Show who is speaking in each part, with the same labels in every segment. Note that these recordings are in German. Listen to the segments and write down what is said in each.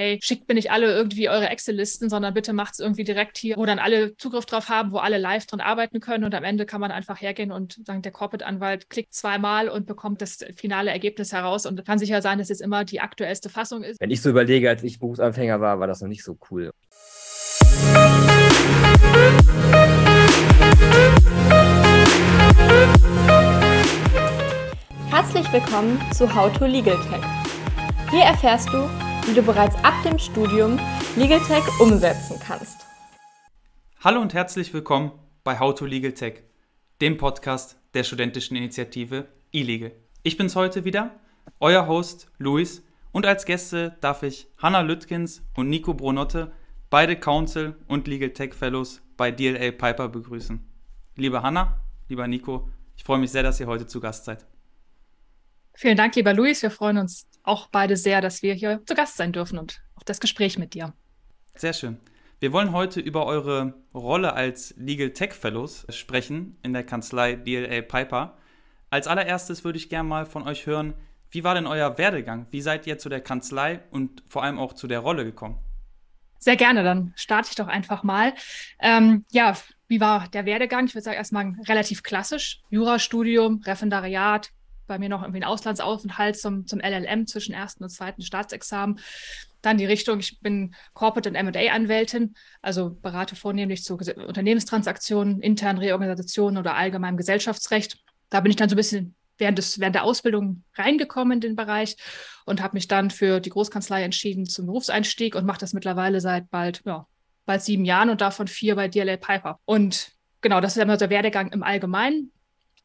Speaker 1: hey, schickt mir nicht alle irgendwie eure Excel-Listen, sondern bitte macht es irgendwie direkt hier, wo dann alle Zugriff drauf haben, wo alle live dran arbeiten können und am Ende kann man einfach hergehen und sagen, der Corporate-Anwalt klickt zweimal und bekommt das finale Ergebnis heraus und kann sicher sein, dass es immer die aktuellste Fassung ist.
Speaker 2: Wenn ich so überlege, als ich Berufsanfänger war, war das noch nicht so cool.
Speaker 3: Herzlich willkommen zu How to Legal Tech. Hier erfährst du, wie du bereits ab dem Studium Legal Tech umsetzen kannst.
Speaker 4: Hallo und herzlich willkommen bei How to Legal Tech, dem Podcast der studentischen Initiative eLegal. Ich bin's heute wieder, euer Host Luis und als Gäste darf ich Hanna Lütkins und Nico Bronotte, beide Counsel und Legal Tech Fellows bei DLA Piper begrüßen. Liebe Hanna, lieber Nico, ich freue mich sehr, dass ihr heute zu Gast seid.
Speaker 1: Vielen Dank, lieber Luis. Wir freuen uns auch beide sehr, dass wir hier zu Gast sein dürfen und auf das Gespräch mit dir.
Speaker 4: Sehr schön. Wir wollen heute über eure Rolle als Legal Tech Fellows sprechen in der Kanzlei DLA Piper. Als allererstes würde ich gerne mal von euch hören, wie war denn euer Werdegang? Wie seid ihr zu der Kanzlei und vor allem auch zu der Rolle gekommen?
Speaker 1: Sehr gerne, dann starte ich doch einfach mal. Ähm, ja, wie war der Werdegang? Ich würde sagen, erstmal relativ klassisch. Jurastudium, Referendariat, bei mir noch irgendwie ein Auslandsaufenthalt zum, zum LLM zwischen ersten und zweiten Staatsexamen. Dann die Richtung, ich bin Corporate und M&A-Anwältin, also berate vornehmlich zu Unternehmenstransaktionen, internen Reorganisationen oder allgemeinem Gesellschaftsrecht. Da bin ich dann so ein bisschen während, des, während der Ausbildung reingekommen in den Bereich und habe mich dann für die Großkanzlei entschieden zum Berufseinstieg und mache das mittlerweile seit bald, ja, bald sieben Jahren und davon vier bei DLA Piper. Und genau, das ist immer der Werdegang im Allgemeinen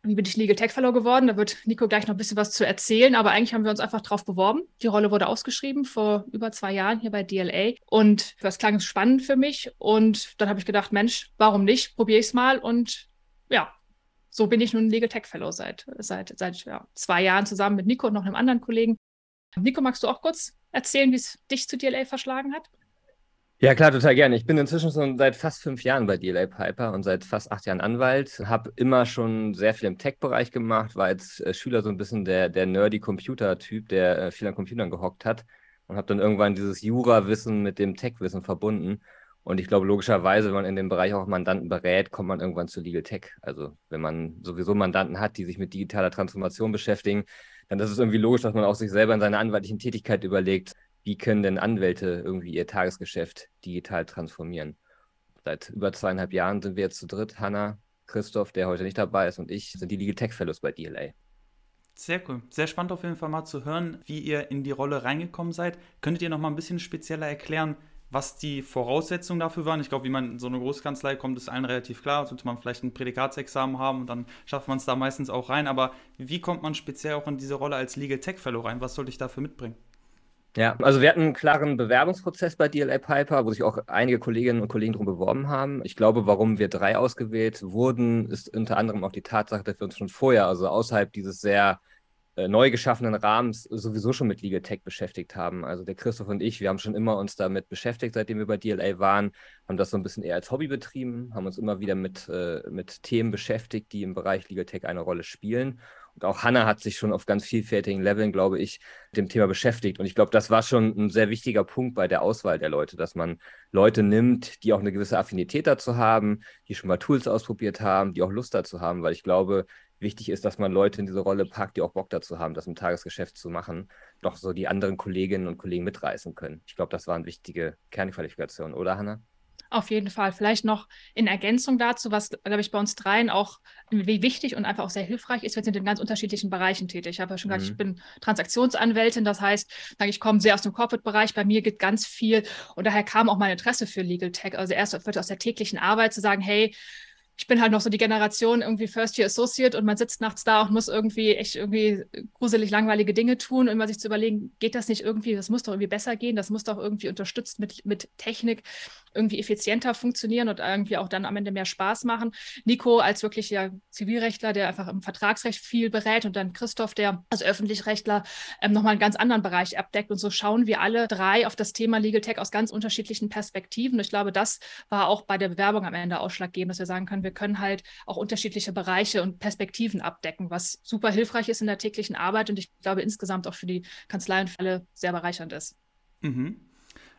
Speaker 1: wie bin ich Legal Tech Fellow geworden? Da wird Nico gleich noch ein bisschen was zu erzählen, aber eigentlich haben wir uns einfach drauf beworben. Die Rolle wurde ausgeschrieben vor über zwei Jahren hier bei DLA und das klang spannend für mich und dann habe ich gedacht, Mensch, warum nicht? Probiere ich es mal und ja, so bin ich nun Legal Tech Fellow seit, seit, seit ja, zwei Jahren zusammen mit Nico und noch einem anderen Kollegen. Nico, magst du auch kurz erzählen, wie es dich zu DLA verschlagen hat?
Speaker 2: Ja, klar, total gerne. Ich bin inzwischen schon seit fast fünf Jahren bei DLA Piper und seit fast acht Jahren Anwalt. Habe immer schon sehr viel im Tech-Bereich gemacht, war als äh, Schüler so ein bisschen der, der nerdy Computer-Typ, der äh, viel an Computern gehockt hat und habe dann irgendwann dieses Jura-Wissen mit dem Tech-Wissen verbunden. Und ich glaube, logischerweise, wenn man in dem Bereich auch Mandanten berät, kommt man irgendwann zu Legal Tech. Also wenn man sowieso Mandanten hat, die sich mit digitaler Transformation beschäftigen, dann ist es irgendwie logisch, dass man auch sich selber in seiner anwaltlichen Tätigkeit überlegt, wie können denn Anwälte irgendwie ihr Tagesgeschäft digital transformieren? Seit über zweieinhalb Jahren sind wir jetzt zu dritt. Hanna, Christoph, der heute nicht dabei ist, und ich sind die Legal Tech Fellows bei DLA.
Speaker 4: Sehr cool. Sehr spannend auf jeden Fall mal zu hören, wie ihr in die Rolle reingekommen seid. Könntet ihr noch mal ein bisschen spezieller erklären, was die Voraussetzungen dafür waren? Ich glaube, wie man in so eine Großkanzlei kommt, ist allen relativ klar. Sollte man vielleicht ein Prädikatsexamen haben und dann schafft man es da meistens auch rein. Aber wie kommt man speziell auch in diese Rolle als Legal Tech Fellow rein? Was sollte ich dafür mitbringen?
Speaker 2: Ja, also wir hatten einen klaren Bewerbungsprozess bei DLA Piper, wo sich auch einige Kolleginnen und Kollegen drum beworben haben. Ich glaube, warum wir drei ausgewählt wurden, ist unter anderem auch die Tatsache, dass wir uns schon vorher, also außerhalb dieses sehr äh, neu geschaffenen Rahmens, sowieso schon mit Legal Tech beschäftigt haben. Also der Christoph und ich, wir haben schon immer uns damit beschäftigt, seitdem wir bei DLA waren, haben das so ein bisschen eher als Hobby betrieben, haben uns immer wieder mit, äh, mit Themen beschäftigt, die im Bereich Legal Tech eine Rolle spielen. Auch Hanna hat sich schon auf ganz vielfältigen Leveln, glaube ich, mit dem Thema beschäftigt. Und ich glaube, das war schon ein sehr wichtiger Punkt bei der Auswahl der Leute, dass man Leute nimmt, die auch eine gewisse Affinität dazu haben, die schon mal Tools ausprobiert haben, die auch Lust dazu haben, weil ich glaube, wichtig ist, dass man Leute in diese Rolle packt, die auch Bock dazu haben, das im Tagesgeschäft zu machen, doch so die anderen Kolleginnen und Kollegen mitreißen können. Ich glaube, das war eine wichtige Kernqualifikation, oder Hanna?
Speaker 1: Auf jeden Fall. Vielleicht noch in Ergänzung dazu, was, glaube ich, bei uns dreien auch wie wichtig und einfach auch sehr hilfreich ist. Wir sind in ganz unterschiedlichen Bereichen tätig. Ich habe ja schon gesagt, mhm. ich bin Transaktionsanwältin. Das heißt, ich komme sehr aus dem Corporate-Bereich. Bei mir geht ganz viel und daher kam auch mein Interesse für Legal Tech. Also erst aus der täglichen Arbeit zu sagen, hey, ich bin halt noch so die Generation irgendwie First Year Associate und man sitzt nachts da und muss irgendwie echt irgendwie gruselig langweilige Dinge tun und mal sich zu überlegen, geht das nicht irgendwie, das muss doch irgendwie besser gehen, das muss doch irgendwie unterstützt mit, mit Technik irgendwie effizienter funktionieren und irgendwie auch dann am Ende mehr Spaß machen. Nico als wirklich ja Zivilrechtler, der einfach im Vertragsrecht viel berät und dann Christoph, der als Öffentlichrechtler ähm, nochmal einen ganz anderen Bereich abdeckt und so schauen wir alle drei auf das Thema Legal Tech aus ganz unterschiedlichen Perspektiven. Ich glaube, das war auch bei der Bewerbung am Ende ausschlaggebend, dass wir sagen können, wir können halt auch unterschiedliche Bereiche und Perspektiven abdecken, was super hilfreich ist in der täglichen Arbeit und ich glaube insgesamt auch für die Kanzlei und für alle sehr bereichernd ist.
Speaker 4: Mhm.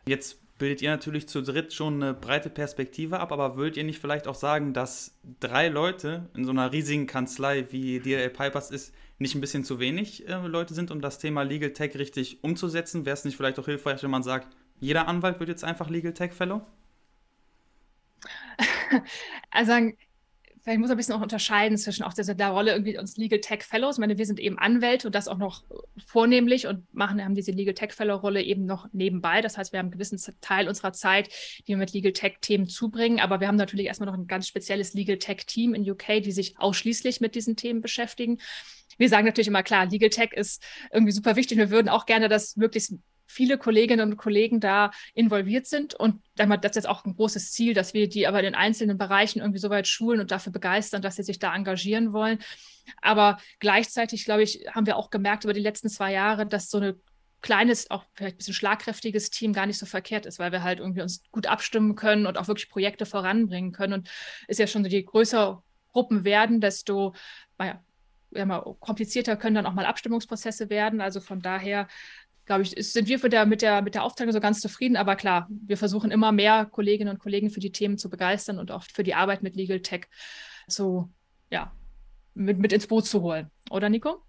Speaker 4: Jetzt bildet ihr natürlich zu dritt schon eine breite Perspektive ab, aber würdet ihr nicht vielleicht auch sagen, dass drei Leute in so einer riesigen Kanzlei wie DLA Pipers ist, nicht ein bisschen zu wenig äh, Leute sind, um das Thema Legal Tech richtig umzusetzen? Wäre es nicht vielleicht auch hilfreich, wenn man sagt, jeder Anwalt wird jetzt einfach Legal Tech Fellow?
Speaker 1: Also vielleicht muss man ein bisschen auch unterscheiden zwischen auch dieser der Rolle irgendwie uns Legal Tech Fellows. Ich meine, wir sind eben Anwälte und das auch noch vornehmlich und machen, haben diese Legal Tech Fellow Rolle eben noch nebenbei. Das heißt, wir haben einen gewissen Teil unserer Zeit, die wir mit Legal Tech Themen zubringen. Aber wir haben natürlich erstmal noch ein ganz spezielles Legal Tech Team in UK, die sich ausschließlich mit diesen Themen beschäftigen. Wir sagen natürlich immer klar, Legal Tech ist irgendwie super wichtig. Wir würden auch gerne, dass möglichst viele Kolleginnen und Kollegen da involviert sind. Und das ist jetzt auch ein großes Ziel, dass wir die aber in den einzelnen Bereichen irgendwie so weit schulen und dafür begeistern, dass sie sich da engagieren wollen. Aber gleichzeitig, glaube ich, haben wir auch gemerkt über die letzten zwei Jahre, dass so eine kleines, auch vielleicht ein bisschen schlagkräftiges Team gar nicht so verkehrt ist, weil wir halt irgendwie uns gut abstimmen können und auch wirklich Projekte voranbringen können. Und ist ja schon so, je größer Gruppen werden, desto naja, komplizierter können dann auch mal Abstimmungsprozesse werden. Also von daher glaube ich, sind wir der, mit, der, mit der Aufteilung so ganz zufrieden. Aber klar, wir versuchen immer mehr Kolleginnen und Kollegen für die Themen zu begeistern und auch für die Arbeit mit Legal Tech zu, ja, mit, mit ins Boot zu holen. Oder Nico?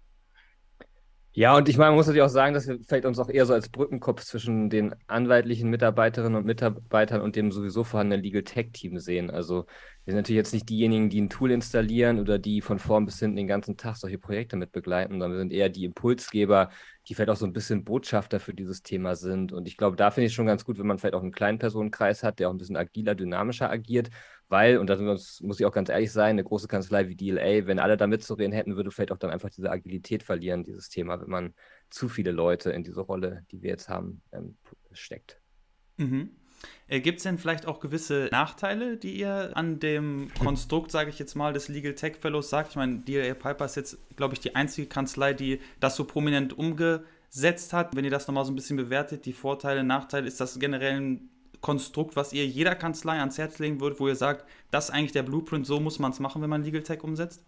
Speaker 2: Ja, und ich meine, man muss natürlich auch sagen, dass wir vielleicht uns auch eher so als Brückenkopf zwischen den anwaltlichen Mitarbeiterinnen und Mitarbeitern und dem sowieso vorhandenen Legal Tech Team sehen. Also wir sind natürlich jetzt nicht diejenigen, die ein Tool installieren oder die von vorn bis hinten den ganzen Tag solche Projekte mit begleiten, sondern wir sind eher die Impulsgeber, die vielleicht auch so ein bisschen Botschafter für dieses Thema sind. Und ich glaube, da finde ich schon ganz gut, wenn man vielleicht auch einen kleinen Personenkreis hat, der auch ein bisschen agiler, dynamischer agiert, weil, und da muss ich auch ganz ehrlich sein, eine große Kanzlei wie DLA, wenn alle da mitzureden hätten, würde vielleicht auch dann einfach diese Agilität verlieren, dieses Thema, wenn man zu viele Leute in diese Rolle, die wir jetzt haben, ähm, steckt.
Speaker 4: Mhm. Äh, Gibt es denn vielleicht auch gewisse Nachteile, die ihr an dem Konstrukt, sage ich jetzt mal, des Legal Tech Fellows sagt? Ich meine, DLA Piper ist jetzt, glaube ich, die einzige Kanzlei, die das so prominent umgesetzt hat. Wenn ihr das nochmal so ein bisschen bewertet, die Vorteile, Nachteile, ist das generell ein Konstrukt, was ihr jeder Kanzlei ans Herz legen würdet, wo ihr sagt, das ist eigentlich der Blueprint, so muss man es machen, wenn man Legal Tech umsetzt?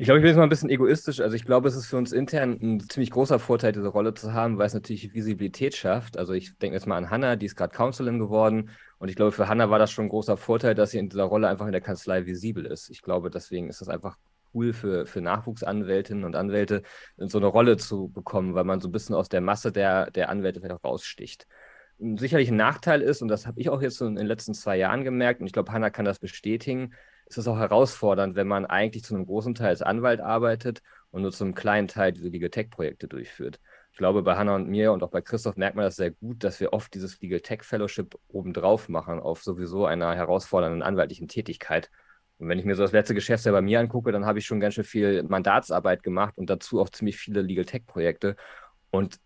Speaker 2: Ich glaube, ich bin jetzt mal ein bisschen egoistisch. Also ich glaube, es ist für uns intern ein ziemlich großer Vorteil, diese Rolle zu haben, weil es natürlich Visibilität schafft. Also ich denke jetzt mal an Hannah, die ist gerade Counselin geworden. Und ich glaube, für Hannah war das schon ein großer Vorteil, dass sie in dieser Rolle einfach in der Kanzlei visibel ist. Ich glaube, deswegen ist das einfach cool für, für Nachwuchsanwältinnen und Anwälte, in so eine Rolle zu bekommen, weil man so ein bisschen aus der Masse der, der Anwälte vielleicht auch raussticht. Sicherlich ein Nachteil ist, und das habe ich auch jetzt in den letzten zwei Jahren gemerkt, und ich glaube, Hannah kann das bestätigen, ist es auch herausfordernd, wenn man eigentlich zu einem großen Teil als Anwalt arbeitet und nur zu einem kleinen Teil diese Legal Tech Projekte durchführt. Ich glaube, bei Hannah und mir und auch bei Christoph merkt man das sehr gut, dass wir oft dieses Legal Tech Fellowship obendrauf machen auf sowieso einer herausfordernden anwaltlichen Tätigkeit. Und wenn ich mir so das letzte Geschäftsjahr bei mir angucke, dann habe ich schon ganz schön viel Mandatsarbeit gemacht und dazu auch ziemlich viele Legal Tech Projekte. Und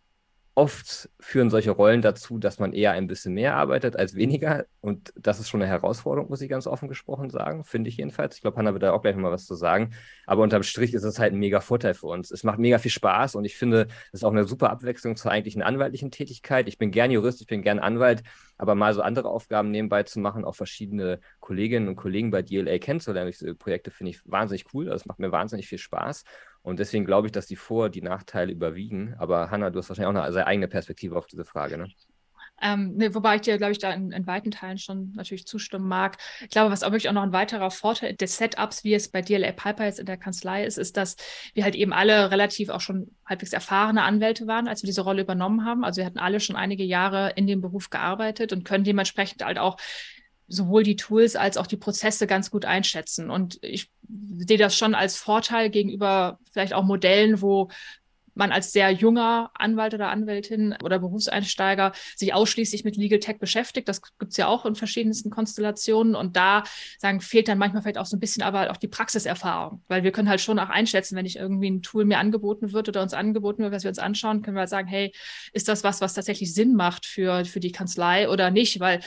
Speaker 2: oft führen solche Rollen dazu, dass man eher ein bisschen mehr arbeitet als weniger. Und das ist schon eine Herausforderung, muss ich ganz offen gesprochen sagen, finde ich jedenfalls. Ich glaube, Hanna wird da auch gleich nochmal was zu sagen. Aber unterm Strich ist es halt ein mega Vorteil für uns. Es macht mega viel Spaß und ich finde, es ist auch eine super Abwechslung zur eigentlichen anwaltlichen Tätigkeit. Ich bin gern Jurist, ich bin gern Anwalt, aber mal so andere Aufgaben nebenbei zu machen, auch verschiedene Kolleginnen und Kollegen bei DLA kennenzulernen, diese Projekte finde ich wahnsinnig cool. Das macht mir wahnsinnig viel Spaß. Und deswegen glaube ich, dass die Vor- die Nachteile überwiegen. Aber Hanna, du hast wahrscheinlich auch eine sehr eigene Perspektive auf diese Frage, ne?
Speaker 1: Ähm, ne, wobei ich dir, glaube ich, da in, in, weiten Teilen schon natürlich zustimmen mag. Ich glaube, was auch wirklich auch noch ein weiterer Vorteil des Setups, wie es bei DLA Piper jetzt in der Kanzlei ist, ist, dass wir halt eben alle relativ auch schon halbwegs erfahrene Anwälte waren, als wir diese Rolle übernommen haben. Also wir hatten alle schon einige Jahre in dem Beruf gearbeitet und können dementsprechend halt auch sowohl die Tools als auch die Prozesse ganz gut einschätzen. Und ich sehe das schon als Vorteil gegenüber vielleicht auch Modellen, wo man als sehr junger Anwalt oder Anwältin oder Berufseinsteiger sich ausschließlich mit Legal Tech beschäftigt. Das gibt es ja auch in verschiedensten Konstellationen. Und da sagen, fehlt dann manchmal vielleicht auch so ein bisschen aber auch die Praxiserfahrung. Weil wir können halt schon auch einschätzen, wenn ich irgendwie ein Tool mir angeboten wird oder uns angeboten wird, was wir uns anschauen, können wir halt sagen, hey, ist das was, was tatsächlich Sinn macht für, für die Kanzlei oder nicht? Weil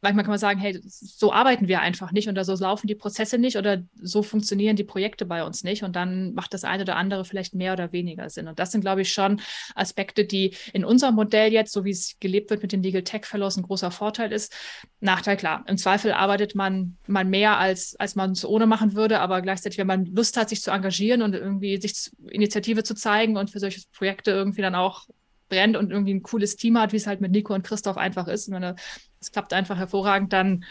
Speaker 1: manchmal kann man sagen, hey, so arbeiten wir einfach nicht oder so laufen die Prozesse nicht oder so funktionieren die Projekte bei uns nicht und dann macht das eine oder andere vielleicht mehr oder weniger Sinn. Und das sind, glaube ich, schon Aspekte, die in unserem Modell jetzt, so wie es gelebt wird mit den Legal Tech Fellows, ein großer Vorteil ist. Nachteil, klar, im Zweifel arbeitet man, man mehr, als, als man es ohne machen würde, aber gleichzeitig, wenn man Lust hat, sich zu engagieren und irgendwie sich Initiative zu zeigen und für solche Projekte irgendwie dann auch brennt und irgendwie ein cooles Team hat, wie es halt mit Nico und Christoph einfach ist. Und es klappt einfach hervorragend, dann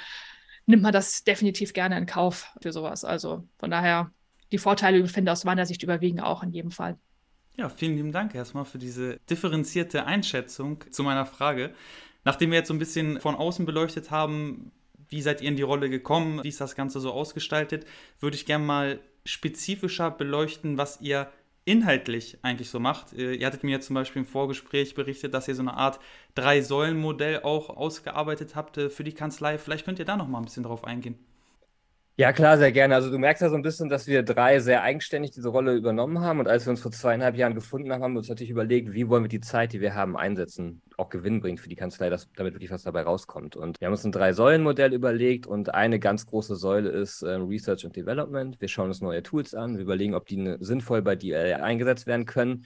Speaker 1: nimmt man das definitiv gerne in Kauf für sowas. Also von daher, die Vorteile, ich finde, aus meiner Sicht überwiegen auch in jedem Fall.
Speaker 4: Ja, vielen lieben Dank erstmal für diese differenzierte Einschätzung zu meiner Frage. Nachdem wir jetzt so ein bisschen von außen beleuchtet haben, wie seid ihr in die Rolle gekommen, wie ist das Ganze so ausgestaltet, würde ich gerne mal spezifischer beleuchten, was ihr inhaltlich eigentlich so macht. Äh, ihr hattet mir jetzt zum Beispiel im Vorgespräch berichtet, dass ihr so eine Art Drei-Säulen-Modell auch ausgearbeitet habt äh, für die Kanzlei. Vielleicht könnt ihr da noch mal ein bisschen drauf eingehen.
Speaker 2: Ja, klar, sehr gerne. Also du merkst ja so ein bisschen, dass wir drei sehr eigenständig diese Rolle übernommen haben. Und als wir uns vor zweieinhalb Jahren gefunden haben, haben wir uns natürlich überlegt, wie wollen wir die Zeit, die wir haben, einsetzen, auch Gewinn bringt für die Kanzlei, dass, damit wirklich was dabei rauskommt. Und wir haben uns ein Drei-Säulen-Modell überlegt und eine ganz große Säule ist äh, Research and Development. Wir schauen uns neue Tools an, wir überlegen, ob die ne, sinnvoll bei DL eingesetzt werden können.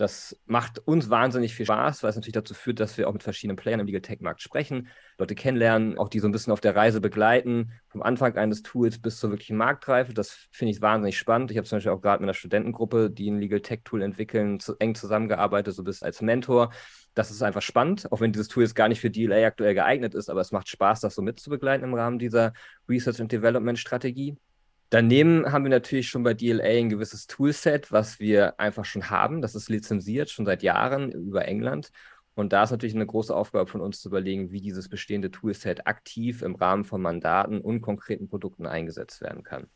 Speaker 2: Das macht uns wahnsinnig viel Spaß, weil es natürlich dazu führt, dass wir auch mit verschiedenen Playern im Legal Tech Markt sprechen, Leute kennenlernen, auch die so ein bisschen auf der Reise begleiten, vom Anfang eines Tools bis zur wirklichen Marktreife. Das finde ich wahnsinnig spannend. Ich habe zum Beispiel auch gerade mit einer Studentengruppe, die ein Legal Tech Tool entwickeln, zu, eng zusammengearbeitet, so bist als Mentor. Das ist einfach spannend, auch wenn dieses Tool jetzt gar nicht für DLA aktuell geeignet ist, aber es macht Spaß, das so mitzubegleiten im Rahmen dieser Research and Development Strategie. Daneben haben wir natürlich schon bei DLA ein gewisses Toolset, was wir einfach schon haben. Das ist lizenziert schon seit Jahren über England. Und da ist natürlich eine große Aufgabe von uns zu überlegen, wie dieses bestehende Toolset aktiv im Rahmen von Mandaten und konkreten Produkten eingesetzt werden kann.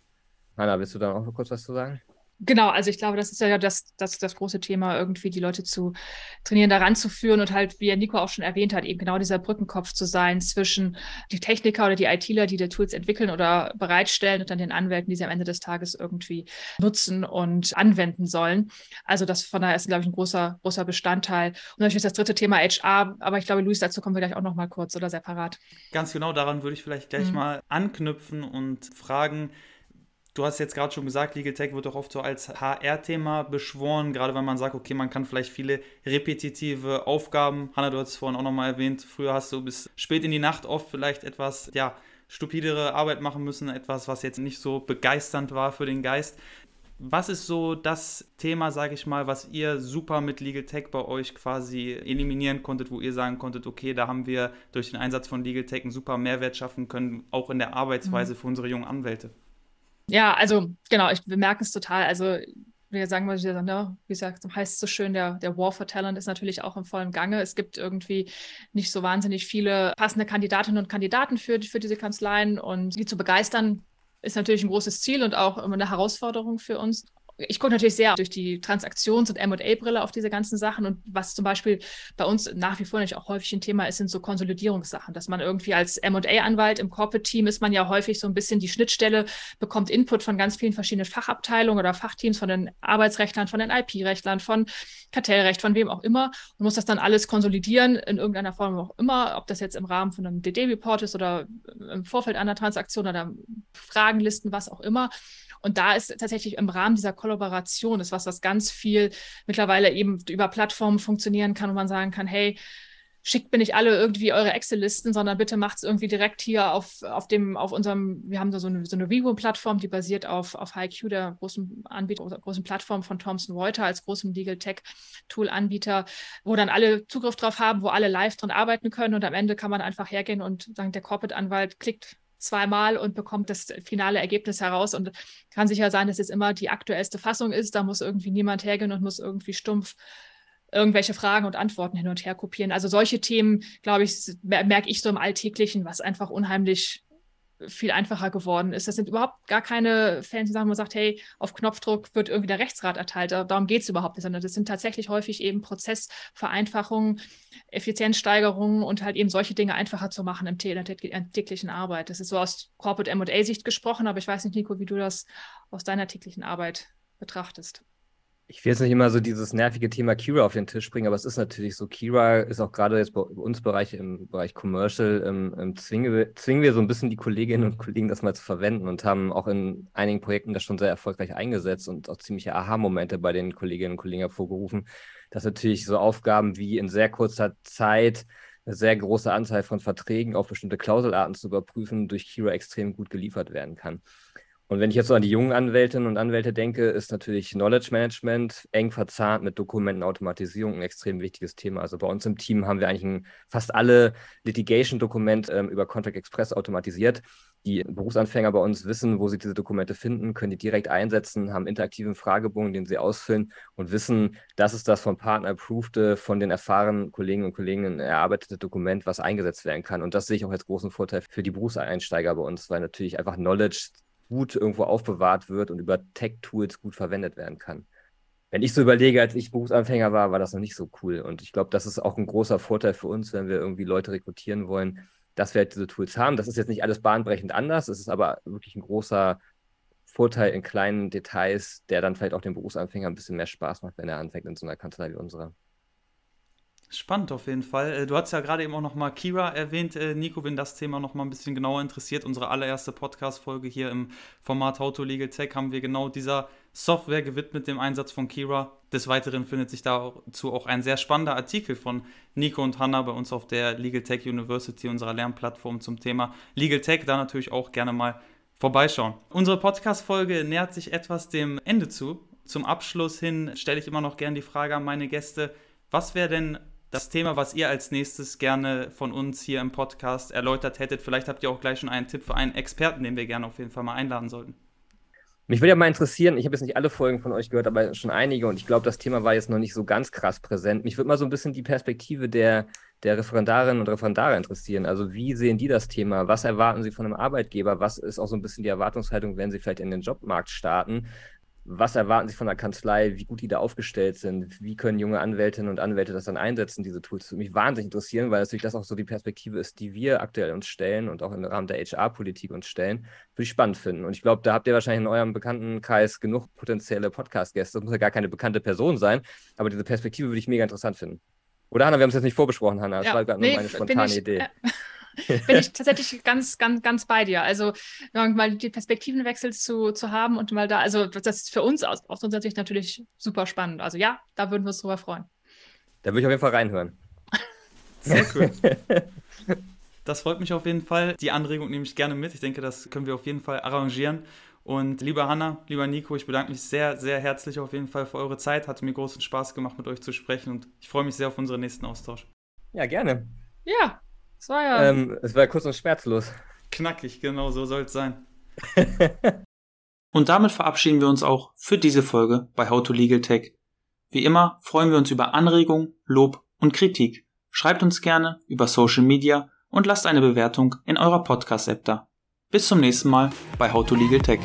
Speaker 2: Hanna, willst du da noch kurz was zu sagen?
Speaker 1: Genau, also ich glaube, das ist ja das, das, das große Thema, irgendwie die Leute zu trainieren, daran zu führen und halt, wie Nico auch schon erwähnt hat, eben genau dieser Brückenkopf zu sein zwischen die Techniker oder die ITler, die die Tools entwickeln oder bereitstellen und dann den Anwälten, die sie am Ende des Tages irgendwie nutzen und anwenden sollen. Also das von daher ist, glaube ich, ein großer, großer Bestandteil. Und natürlich ist das dritte Thema HR, aber ich glaube, Luis, dazu kommen wir gleich auch noch mal kurz oder separat.
Speaker 4: Ganz genau, daran würde ich vielleicht gleich mhm. mal anknüpfen und fragen, Du hast jetzt gerade schon gesagt, Legal Tech wird auch oft so als HR-Thema beschworen, gerade wenn man sagt, okay, man kann vielleicht viele repetitive Aufgaben, Hanna, du hast es vorhin auch nochmal erwähnt, früher hast du bis spät in die Nacht oft vielleicht etwas, ja, stupidere Arbeit machen müssen, etwas, was jetzt nicht so begeisternd war für den Geist. Was ist so das Thema, sage ich mal, was ihr super mit Legal Tech bei euch quasi eliminieren konntet, wo ihr sagen konntet, okay, da haben wir durch den Einsatz von Legal Tech einen super Mehrwert schaffen können, auch in der Arbeitsweise mhm. für unsere jungen Anwälte?
Speaker 1: Ja, also genau, ich bemerke es total. Also wir sagen mal, ne, wie gesagt, heißt es so schön, der, der War for Talent ist natürlich auch im vollen Gange. Es gibt irgendwie nicht so wahnsinnig viele passende Kandidatinnen und Kandidaten für, für diese Kanzleien und die zu begeistern, ist natürlich ein großes Ziel und auch immer eine Herausforderung für uns ich gucke natürlich sehr durch die Transaktions- und MA-Brille auf diese ganzen Sachen. Und was zum Beispiel bei uns nach wie vor nicht auch häufig ein Thema ist, sind so Konsolidierungssachen, dass man irgendwie als MA-Anwalt im Corporate-Team ist man ja häufig so ein bisschen die Schnittstelle, bekommt Input von ganz vielen verschiedenen Fachabteilungen oder Fachteams, von den Arbeitsrechtlern, von den IP-Rechtlern, von Kartellrecht, von wem auch immer und muss das dann alles konsolidieren in irgendeiner Form auch immer, ob das jetzt im Rahmen von einem DD-Report ist oder im Vorfeld einer Transaktion oder Fragenlisten, was auch immer. Und da ist tatsächlich im Rahmen dieser Kollaboration ist was, was ganz viel mittlerweile eben über Plattformen funktionieren kann, wo man sagen kann, hey, schickt mir nicht alle irgendwie eure Excel-Listen, sondern bitte macht es irgendwie direkt hier auf, auf dem, auf unserem, wir haben da so eine, so eine Vivo-Plattform, die basiert auf, auf HiQ, der großen Anbieter, großen Plattform von Thomson Reuters als großem Legal Tech Tool-Anbieter, wo dann alle Zugriff drauf haben, wo alle live dran arbeiten können und am Ende kann man einfach hergehen und sagen, der Corporate-Anwalt klickt zweimal und bekommt das finale Ergebnis heraus und kann sicher sein, dass es immer die aktuellste Fassung ist. Da muss irgendwie niemand hergehen und muss irgendwie stumpf irgendwelche Fragen und Antworten hin und her kopieren. Also solche Themen, glaube ich, merke ich so im Alltäglichen, was einfach unheimlich viel einfacher geworden ist. Das sind überhaupt gar keine fancy Sachen, wo man sagt, hey, auf Knopfdruck wird irgendwie der Rechtsrat erteilt. Darum geht es überhaupt nicht, sondern das sind tatsächlich häufig eben Prozessvereinfachungen, Effizienzsteigerungen und halt eben solche Dinge einfacher zu machen in der täglichen Arbeit. Das ist so aus Corporate M&A-Sicht gesprochen, aber ich weiß nicht, Nico, wie du das aus deiner täglichen Arbeit betrachtest
Speaker 2: ich will jetzt nicht immer so dieses nervige Thema Kira auf den Tisch bringen, aber es ist natürlich so, Kira ist auch gerade jetzt bei uns Bereich, im Bereich Commercial, ähm, ähm, zwingen, wir, zwingen wir so ein bisschen die Kolleginnen und Kollegen das mal zu verwenden und haben auch in einigen Projekten das schon sehr erfolgreich eingesetzt und auch ziemliche Aha-Momente bei den Kolleginnen und Kollegen hervorgerufen, dass natürlich so Aufgaben wie in sehr kurzer Zeit eine sehr große Anzahl von Verträgen auf bestimmte Klauselarten zu überprüfen, durch Kira extrem gut geliefert werden kann. Und wenn ich jetzt so an die jungen Anwältinnen und Anwälte denke, ist natürlich Knowledge Management eng verzahnt mit Dokumentenautomatisierung ein extrem wichtiges Thema. Also bei uns im Team haben wir eigentlich fast alle Litigation-Dokumente ähm, über Contract Express automatisiert. Die Berufsanfänger bei uns wissen, wo sie diese Dokumente finden, können die direkt einsetzen, haben interaktiven Fragebogen, den sie ausfüllen und wissen, das ist das vom Partner approvede, von den erfahrenen Kollegen und Kolleginnen erarbeitete Dokument, was eingesetzt werden kann. Und das sehe ich auch als großen Vorteil für die Berufseinsteiger bei uns, weil natürlich einfach Knowledge gut irgendwo aufbewahrt wird und über Tech-Tools gut verwendet werden kann. Wenn ich so überlege, als ich Berufsanfänger war, war das noch nicht so cool. Und ich glaube, das ist auch ein großer Vorteil für uns, wenn wir irgendwie Leute rekrutieren wollen, dass wir halt diese Tools haben. Das ist jetzt nicht alles bahnbrechend anders, es ist aber wirklich ein großer Vorteil in kleinen Details, der dann vielleicht auch dem Berufsanfänger ein bisschen mehr Spaß macht, wenn er anfängt in so einer Kanzlei wie unserer.
Speaker 4: Spannend auf jeden Fall. Äh, du hast ja gerade eben auch nochmal Kira erwähnt, äh, Nico, wenn das Thema nochmal ein bisschen genauer interessiert. Unsere allererste Podcast-Folge hier im Format How to Legal Tech haben wir genau dieser Software gewidmet, dem Einsatz von Kira. Des Weiteren findet sich dazu auch ein sehr spannender Artikel von Nico und Hanna bei uns auf der Legal Tech University, unserer Lernplattform zum Thema Legal Tech. Da natürlich auch gerne mal vorbeischauen. Unsere Podcast-Folge nähert sich etwas dem Ende zu. Zum Abschluss hin stelle ich immer noch gerne die Frage an meine Gäste, was wäre denn das Thema, was ihr als nächstes gerne von uns hier im Podcast erläutert hättet. Vielleicht habt ihr auch gleich schon einen Tipp für einen Experten, den wir gerne auf jeden Fall mal einladen sollten.
Speaker 2: Mich würde ja mal interessieren, ich habe jetzt nicht alle Folgen von euch gehört, aber schon einige und ich glaube, das Thema war jetzt noch nicht so ganz krass präsent. Mich würde mal so ein bisschen die Perspektive der, der Referendarinnen und Referendare interessieren. Also wie sehen die das Thema? Was erwarten sie von einem Arbeitgeber? Was ist auch so ein bisschen die Erwartungshaltung, wenn sie vielleicht in den Jobmarkt starten? Was erwarten Sie von der Kanzlei, wie gut die da aufgestellt sind, wie können junge Anwältinnen und Anwälte das dann einsetzen, diese Tools. Das würde mich wahnsinnig interessieren, weil natürlich das auch so die Perspektive ist, die wir aktuell uns stellen und auch im Rahmen der HR-Politik uns stellen, würde ich spannend finden. Und ich glaube, da habt ihr wahrscheinlich in eurem Bekanntenkreis genug potenzielle Podcast-Gäste. Das muss ja gar keine bekannte Person sein, aber diese Perspektive würde ich mega interessant finden. Oder Hanna, wir haben es jetzt nicht vorbesprochen, Hanna. Das ja, war gerade nee, nur meine spontane ich, Idee. Äh,
Speaker 1: bin ich tatsächlich ganz, ganz, ganz bei dir. Also mal die Perspektivenwechsel zu, zu haben und mal da, also das ist für uns aus, aus unserer Sicht natürlich super spannend. Also ja, da würden wir uns drüber freuen.
Speaker 2: Da würde ich auf jeden Fall reinhören.
Speaker 4: Sehr cool. Das freut mich auf jeden Fall. Die Anregung nehme ich gerne mit. Ich denke, das können wir auf jeden Fall arrangieren. Und lieber Hanna, lieber Nico, ich bedanke mich sehr, sehr herzlich auf jeden Fall für eure Zeit. Hat mir großen Spaß gemacht, mit euch zu sprechen und ich freue mich sehr auf unseren nächsten Austausch.
Speaker 2: Ja, gerne.
Speaker 1: Ja, es war ja.
Speaker 2: Ähm, es war kurz und schmerzlos.
Speaker 4: Knackig, genau, so soll es sein. und damit verabschieden wir uns auch für diese Folge bei How to Legal Tech. Wie immer freuen wir uns über Anregungen, Lob und Kritik. Schreibt uns gerne über Social Media und lasst eine Bewertung in eurer Podcast-App da. Bis zum nächsten Mal bei How to Legal Tech.